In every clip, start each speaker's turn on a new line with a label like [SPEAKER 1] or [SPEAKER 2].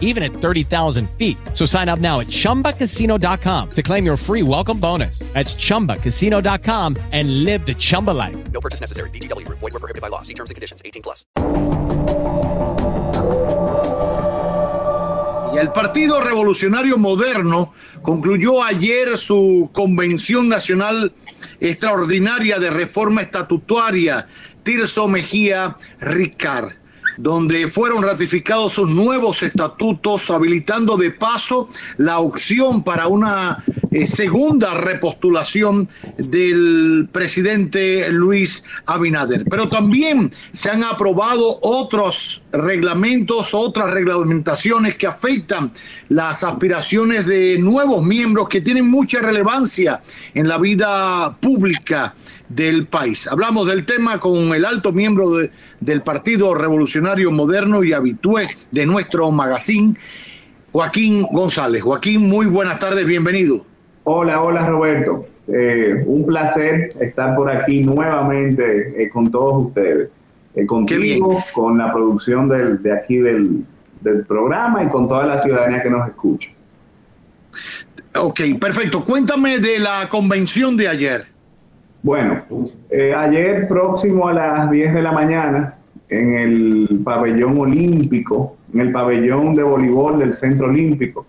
[SPEAKER 1] even at 30,000 feet. So sign up now at chumbacasino.com to claim your free welcome bonus. That's chumbacasino.com and live the Chumba life.
[SPEAKER 2] No purchase necessary. VGW Group. Void were prohibited by law. See terms and conditions. 18 plus.
[SPEAKER 3] Y el Partido Revolucionario Moderno concluyó ayer su convención nacional extraordinaria de reforma estatutaria Tirso Mejía Ricard donde fueron ratificados sus nuevos estatutos, habilitando de paso la opción para una eh, segunda repostulación del presidente Luis Abinader. Pero también se han aprobado otros reglamentos, otras reglamentaciones que afectan las aspiraciones de nuevos miembros que tienen mucha relevancia en la vida pública del país. Hablamos del tema con el alto miembro del Partido Revolucionario Moderno y habitué de nuestro magazine, Joaquín González. Joaquín, muy buenas tardes, bienvenido.
[SPEAKER 4] Hola, hola Roberto. Eh, un placer estar por aquí nuevamente eh, con todos ustedes. Eh, contigo, con la producción del, de aquí del, del programa y con toda la ciudadanía que nos escucha.
[SPEAKER 3] Ok, perfecto. Cuéntame de la convención de ayer.
[SPEAKER 4] Bueno, eh, ayer próximo a las 10 de la mañana, en el pabellón olímpico, en el pabellón de voleibol del Centro Olímpico,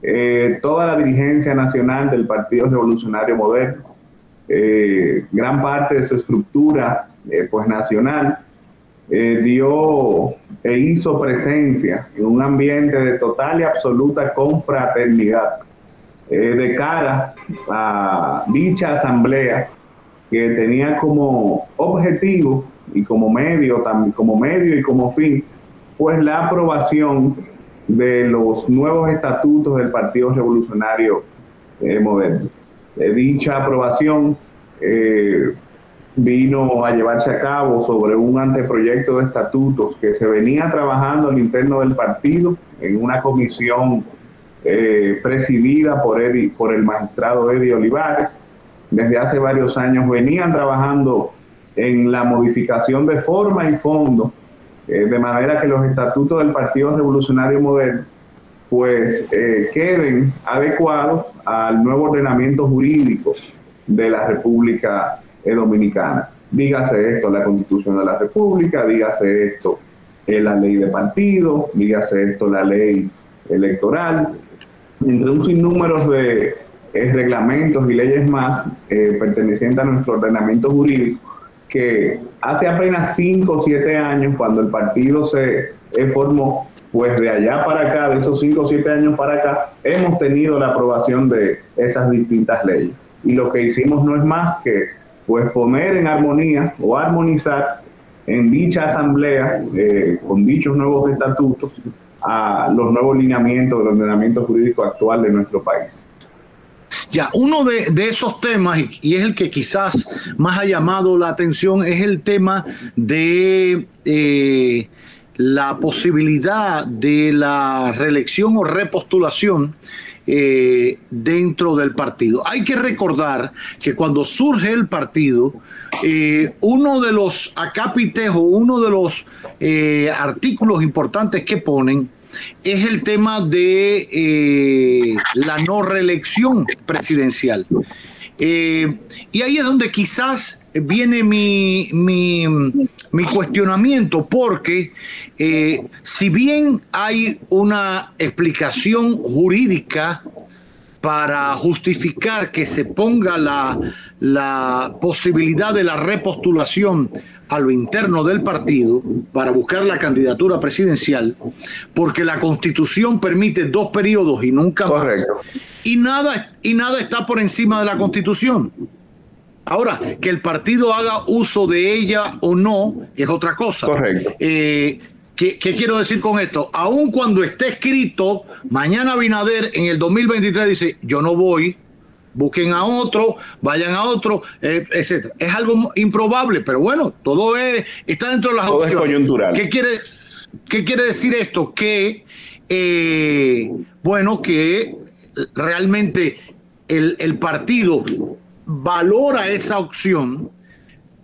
[SPEAKER 4] eh, toda la dirigencia nacional del Partido Revolucionario Moderno, eh, gran parte de su estructura pues nacional, dio e hizo presencia en un ambiente de total y absoluta confraternidad de cara a dicha asamblea que tenía como objetivo y como medio, como medio y como fin, pues la aprobación de los nuevos estatutos del Partido Revolucionario eh, Moderno. Eh, dicha aprobación eh, vino a llevarse a cabo sobre un anteproyecto de estatutos que se venía trabajando al interno del partido en una comisión presidida por el magistrado Eddie Olivares desde hace varios años venían trabajando en la modificación de forma y fondo, eh, de manera que los estatutos del Partido Revolucionario Moderno pues eh, queden adecuados al nuevo ordenamiento jurídico de la República Dominicana. Dígase esto la Constitución de la República, dígase esto la ley de partido, dígase esto la ley electoral, entre un sinnúmero de reglamentos y leyes más eh, pertenecientes a nuestro ordenamiento jurídico, que hace apenas 5 o 7 años, cuando el partido se eh, formó, pues de allá para acá, de esos 5 o 7 años para acá, hemos tenido la aprobación de esas distintas leyes. Y lo que hicimos no es más que pues poner en armonía o armonizar en dicha asamblea, eh, con dichos nuevos estatutos, a los nuevos lineamientos del ordenamiento jurídico actual de nuestro país.
[SPEAKER 3] Ya, uno de, esos temas, y, es el que quizás más ha llamado la atención, es el tema de eh, la posibilidad de la reelección o repostulación eh, dentro del partido. Hay que recordar que cuando surge el partido, eh, uno de los acápites o uno de los artículos importantes que ponen es el tema de eh, la no reelección presidencial. Eh, y ahí es donde quizás viene mi, mi, cuestionamiento, porque eh, si bien hay una explicación jurídica para justificar que se ponga la, la posibilidad de la repostulación a lo interno del partido para buscar la candidatura presidencial, porque la constitución permite dos periodos y nunca más. Y nada, y nada está por encima de la constitución. Ahora, que el partido haga uso de ella o no es otra cosa.
[SPEAKER 4] Correcto.
[SPEAKER 3] Eh, ¿qué, ¿Qué quiero decir con esto? Aun cuando esté escrito, mañana Binader en el 2023 dice, yo no voy, busquen a otro, vayan a otro, eh, etcétera. Es algo improbable, pero bueno, todo es, está dentro de las
[SPEAKER 4] todo Es coyuntural.
[SPEAKER 3] ¿Qué quiere, qué quiere decir esto? Que, eh, bueno, que realmente el, el partido valora esa opción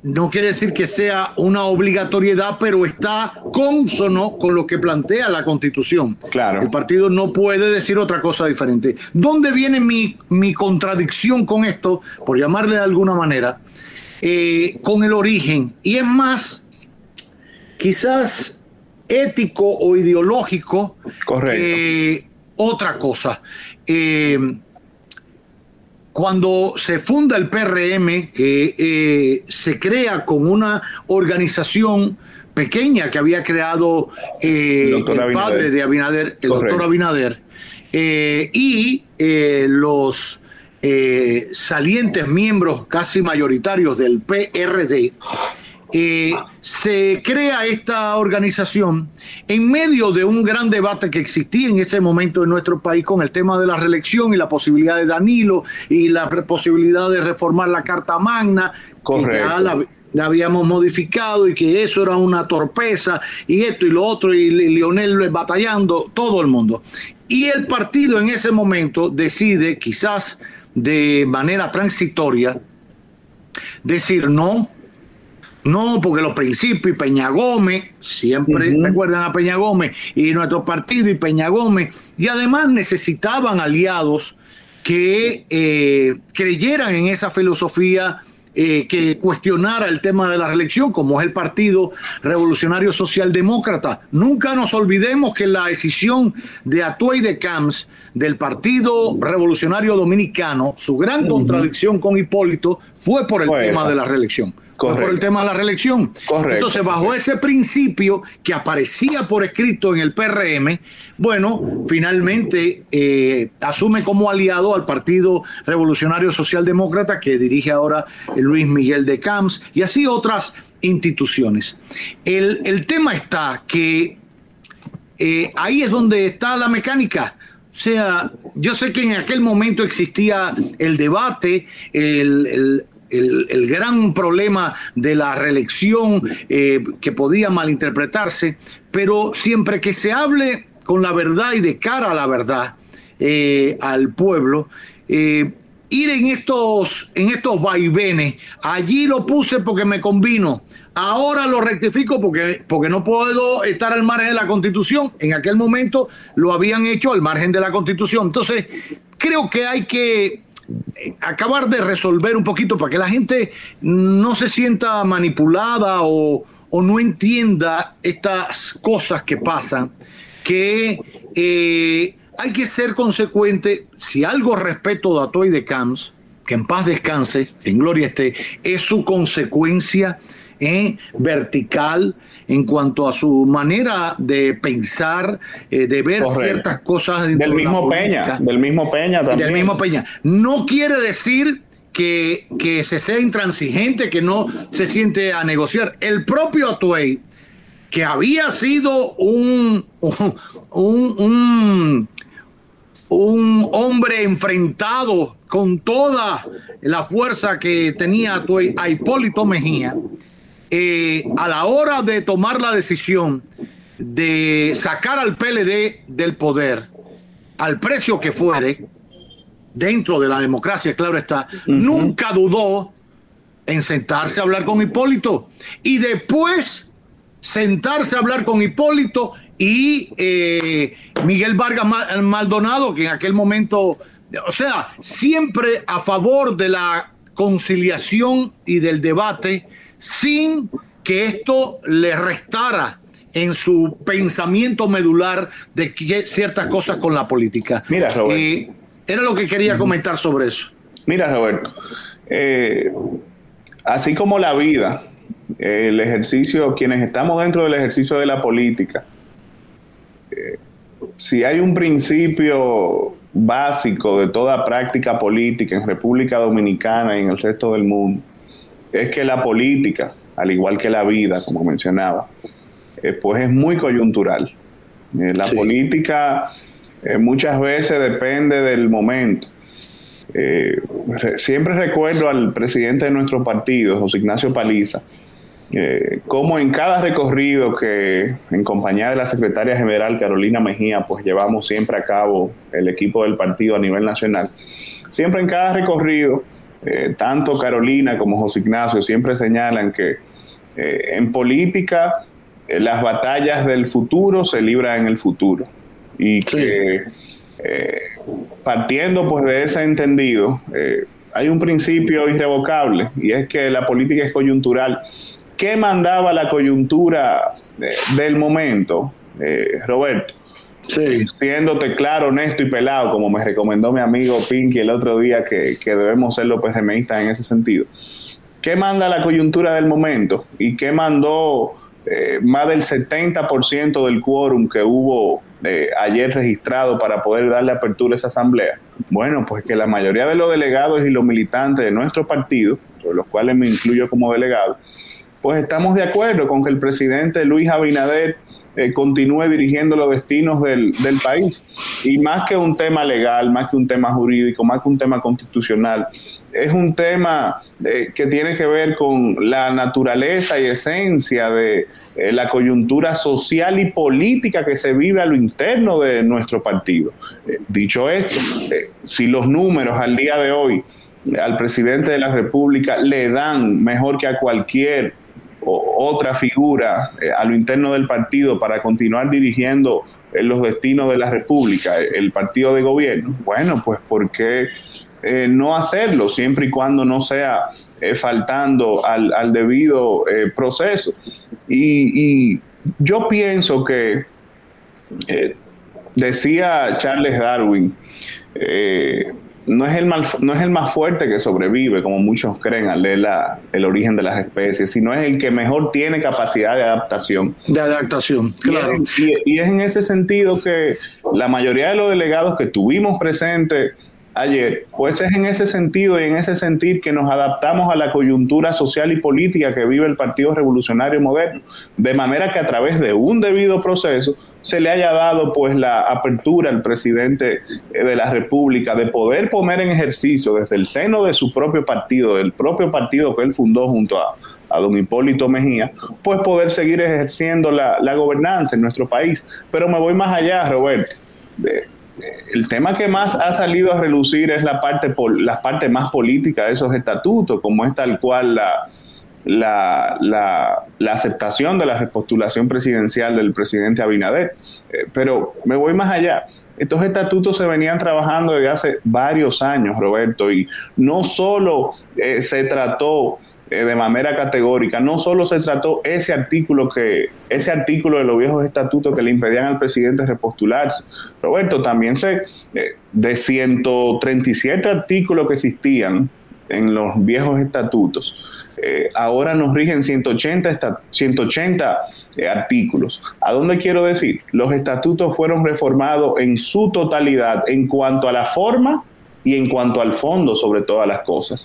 [SPEAKER 3] no quiere decir que sea una obligatoriedad, pero está consono con lo que plantea la Constitución.
[SPEAKER 4] Claro.
[SPEAKER 3] El partido no puede decir otra cosa diferente. ¿Dónde viene mi, mi contradicción con esto, por llamarle de alguna manera? Eh, con el origen. Y es más, quizás ético o ideológico
[SPEAKER 4] Correcto.
[SPEAKER 3] otra cosa. Eh, cuando se funda el PRM, que eh, se crea con una organización pequeña que había creado eh, el, el padre de Abinader, el Correcto. doctor Abinader, eh, y eh, los eh, salientes miembros casi mayoritarios del PRD, eh, se crea esta organización en medio de un gran debate que existía en ese momento en nuestro país con el tema de la reelección y la posibilidad de Danilo y la posibilidad de reformar la Carta Magna,
[SPEAKER 4] Correcto.
[SPEAKER 3] que ya la, la, habíamos modificado y que eso era una torpeza y esto y lo otro y Lionel batallando, todo el mundo. Y el partido en ese momento decide, quizás de manera transitoria, decir no, no, porque los principios y Peña Gómez, siempre uh -huh. recuerdan a Peña Gómez y nuestro partido y Peña Gómez, y además necesitaban aliados que eh, creyeran en esa filosofía eh, que cuestionara el tema de la reelección, como es el Partido Revolucionario Socialdemócrata. Nunca nos olvidemos que la decisión de Atuey de Camps del Partido Revolucionario Dominicano, su gran contradicción con Hipólito, fue por el pues tema esa. de la reelección. Correcto. por el tema de la reelección.
[SPEAKER 4] Correcto.
[SPEAKER 3] Entonces, bajo ese principio que aparecía por escrito en el PRM, bueno, finalmente eh, asume como aliado al Partido Revolucionario Socialdemócrata que dirige ahora Luis Miguel de Camps y así otras instituciones. El, el tema está que eh, ahí es donde está la mecánica. O sea, yo sé que en aquel momento existía el debate, el, el el, gran problema de la reelección eh, que podía malinterpretarse, pero siempre que se hable con la verdad y de cara a la verdad eh, al pueblo, eh, ir en estos, en estos vaivenes, allí lo puse porque me convino, ahora lo rectifico porque, porque no puedo estar al margen de la constitución, en aquel momento lo habían hecho al margen de la constitución, entonces creo que hay que acabar de resolver un poquito para que la gente no se sienta manipulada o, no entienda estas cosas que pasan, que eh, hay que ser consecuente, si algo respeto de Atoy de Camps, que en paz descanse, que en gloria esté, es su consecuencia eh, vertical en cuanto a su manera de pensar, eh, de ver Correcto. ciertas cosas
[SPEAKER 4] del mismo Peña, del mismo Peña también.
[SPEAKER 3] Del mismo Peña. No quiere decir que, que se sea intransigente, que no se siente a negociar. El propio Atuey, que había sido un, un, un, un hombre enfrentado con toda la fuerza que tenía Atuey a Hipólito Mejía, eh, a la hora de tomar la decisión de sacar al PLD del poder, al precio que fuere, dentro de la democracia, claro está, uh -huh. nunca dudó en sentarse a hablar con Hipólito y después sentarse a hablar con Hipólito y eh, Miguel Vargas Maldonado, que en aquel momento, o sea, siempre a favor de la conciliación y del debate sin que esto le restara en su pensamiento medular de que ciertas cosas con la política.
[SPEAKER 4] Mira, Roberto.
[SPEAKER 3] Eh, era lo que quería comentar sobre eso.
[SPEAKER 4] Mira, Roberto, eh, así como la vida, el ejercicio, quienes estamos dentro del ejercicio de la política, eh, si hay un principio básico de toda práctica política en República Dominicana y en el resto del mundo, es que la política, al igual que la vida, como mencionaba, eh, pues es muy coyuntural. Eh, la sí. política eh, muchas veces depende del momento. Re- siempre recuerdo al presidente de nuestro partido, José Ignacio Paliza, como en cada recorrido que en compañía de la secretaria general Carolina Mejía, pues llevamos siempre a cabo el equipo del partido a nivel nacional, siempre en cada recorrido, eh, tanto Carolina como José Ignacio siempre señalan que eh, en política eh, las batallas del futuro se libran en el futuro y que eh, partiendo pues de ese entendido, hay un principio irrevocable y es que la política es coyuntural. ¿Qué mandaba la coyuntura del momento, eh, Roberto?
[SPEAKER 3] Sí.
[SPEAKER 4] Siéndote claro, honesto y pelado, como me recomendó mi amigo Pinky el otro día, que, que debemos ser los PRMistas en ese sentido. ¿Qué manda la coyuntura del momento? ¿Y qué mandó eh, más del 70% del quórum que hubo eh, ayer registrado para poder darle apertura a esa asamblea? Bueno, pues que la mayoría de los delegados y los militantes de nuestro partido, los cuales me incluyo como delegado, pues estamos de acuerdo con que el presidente Luis Abinader eh, continúe dirigiendo los destinos del, país. Y más que un tema legal, más que un tema jurídico, más que un tema constitucional, es un tema eh, que tiene que ver con la naturaleza y esencia de eh, la coyuntura social y política que se vive a lo interno de nuestro partido. Dicho esto, si los números al día de hoy al presidente de la República le dan mejor que a cualquier otra figura eh, a lo interno del partido para continuar dirigiendo eh, los destinos de la República, eh, el partido de gobierno, bueno, pues ¿por qué no hacerlo siempre y cuando no sea faltando al, debido proceso? Y, y yo pienso que, decía Charles Darwin, no es, el mal- no es el más fuerte que sobrevive, como muchos creen al leer la- el origen de las especies, sino es el que mejor tiene capacidad de adaptación.
[SPEAKER 3] De adaptación, claro.
[SPEAKER 4] Y, y es en ese sentido que la mayoría de los delegados que tuvimos presentes ayer, pues es en ese sentido y en ese sentir que nos adaptamos a la coyuntura social y política que vive el Partido Revolucionario Moderno, de manera que a través de un debido proceso se le haya dado pues la apertura al presidente eh, de la República de poder poner en ejercicio desde el seno de su propio partido, del propio partido que él fundó junto a, a don Hipólito Mejía, pues poder seguir ejerciendo la, la gobernanza en nuestro país. Pero me voy más allá, Roberto. El tema que más ha salido a relucir es la parte, pol- la parte más política de esos estatutos, como es tal cual la, la, la, la aceptación de la repostulación presidencial del presidente Abinader. Eh, pero me voy más allá. Estos estatutos se venían trabajando desde hace varios años, Roberto, y no solo eh, se trató eh, de manera categórica, no solo se trató ese artículo que ese artículo de los viejos estatutos que le impedían al presidente repostularse. Roberto, también se eh, de 137 artículos que existían en los viejos estatutos, eh, ahora nos rigen 180, esta- 180 eh, artículos. ¿A dónde quiero decir? Los estatutos fueron reformados en su totalidad en cuanto a la forma y en cuanto al fondo sobre todas las cosas.